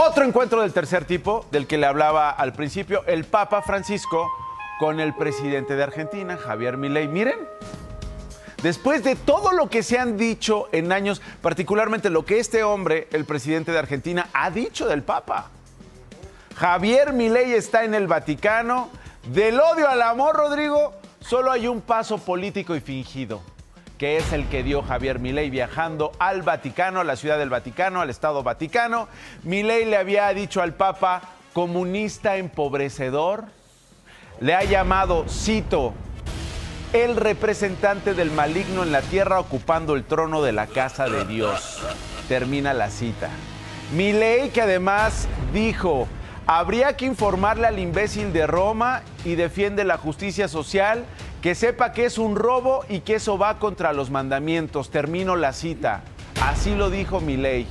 Otro encuentro del tercer tipo, del que le hablaba al principio, el Papa Francisco con el presidente de Argentina, Javier Milei. Miren, después de todo lo que se han dicho en años, particularmente lo que este hombre, el presidente de Argentina, ha dicho del Papa. Javier Milei está en el Vaticano. Del odio al amor, Rodrigo, solo hay un paso político y fingido que es el que dio Javier Milei viajando al Vaticano, a la ciudad del Vaticano, al Estado Vaticano. Milei le había dicho al Papa comunista empobrecedor. Le ha llamado, cito, el representante del maligno en la tierra ocupando el trono de la casa de Dios. Termina la cita. Milei que además dijo, habría que informarle al imbécil de Roma y defiende la justicia social que sepa que es un robo y que eso va contra los mandamientos. Termino la cita. Así lo dijo Milei.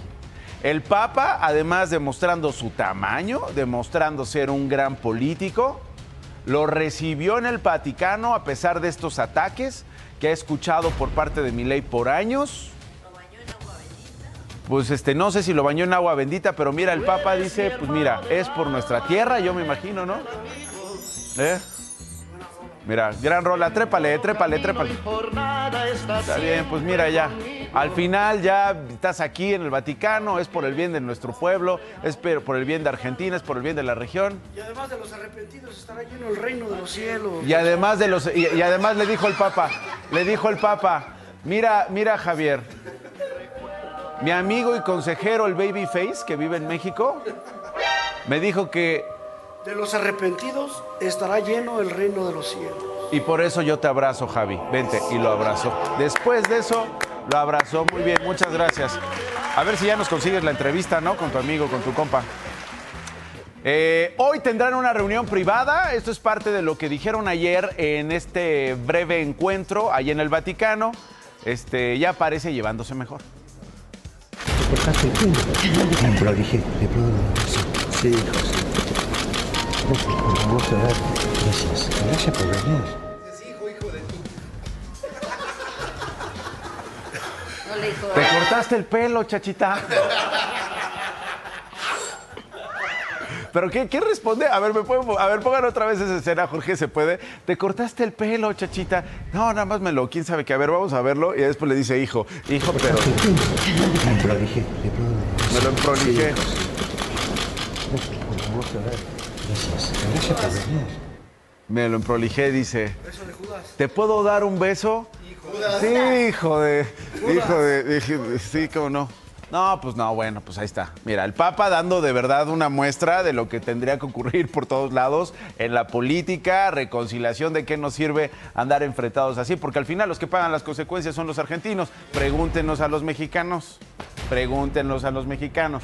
El Papa, además demostrando su tamaño, demostrando ser un gran político, lo recibió en el Vaticano a pesar de estos ataques que ha escuchado por parte de Milei por años. Pues este, no sé si lo bañó en agua bendita, pero mira, el Papa dice, pues mira, es por nuestra tierra, yo me imagino, ¿no? ¿Eh? Mira, gran rola, trépale, trépale, trépale. Está bien, pues mira ya. Al final ya estás aquí en el Vaticano, es por el bien de nuestro pueblo, es por el bien de Argentina, es por el bien de la región. Y además de los arrepentidos estará lleno el reino de los cielos. Y además de los y, y además le dijo el Papa, le dijo el Papa, mira, mira Javier, mi amigo y consejero el Babyface que vive en México, me dijo que De los arrepentidos estará lleno el reino de los cielos. Y por eso yo te abrazo, Javi. Vente, y lo abrazó. Después de eso, lo abrazó. Muy bien, muchas gracias. A ver si ya nos consigues la entrevista, ¿no? Con tu amigo, con tu compa. Eh, hoy tendrán una reunión privada. Esto es parte de lo que dijeron ayer en este breve encuentro allí en el Vaticano. Este, ya parece llevándose mejor. le puedo Sí, José. Gracias por. Gracias. Gracias por venir. Te cortaste el pelo, chachita. ¿Pero qué, qué responde? A ver, ¿me pueden, a ver, pongan otra vez esa escena, Jorge, ¿se puede? Te cortaste el pelo, chachita. No, nada más me lo, quién sabe qué. A ver, vamos a verlo. Y después le dice, hijo, hijo, pero Me prolijé, le puedo me lo emprolijé. Me lo emprolijé, dice. ¿Te puedo dar un beso? Sí, hijo de. Hijo de. dije, Sí, cómo no. No, pues no, bueno, pues ahí está. Mira, el Papa dando de verdad una muestra de lo que tendría que ocurrir por todos lados en la política, reconciliación de qué nos sirve andar enfrentados así, porque al final los que pagan las consecuencias son los argentinos. Pregúntenos a los mexicanos. Pregúntenos a los mexicanos.